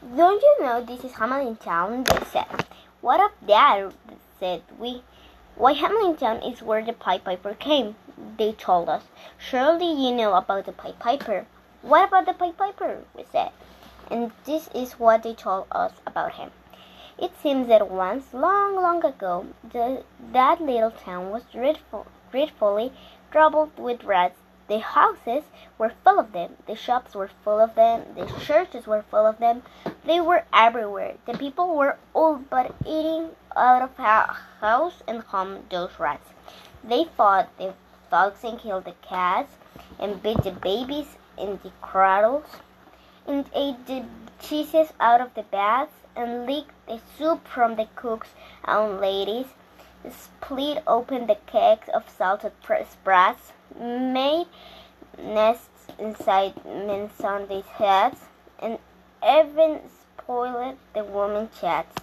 Don't you know this is Hamelin Town? They said. What of that? said we. Why, Hamelin Town is where the Pied Piper came, they told us. Surely you know about the Pied Piper. What about the Pied Piper? we said. And this is what they told us about him. It seems that once, long, long ago, the, that little town was dreadful, dreadfully troubled with rats. The houses were full of them, the shops were full of them, the churches were full of them. They were everywhere. The people were all but eating out of house and home those rats. They fought the dogs and killed the cats and beat the babies in the cradles and ate the cheeses out of the baths and licked the soup from the cook's own ladies, split open the cakes of salted sprats, made nests inside men's Sunday's heads, and even spoiled the women's chats.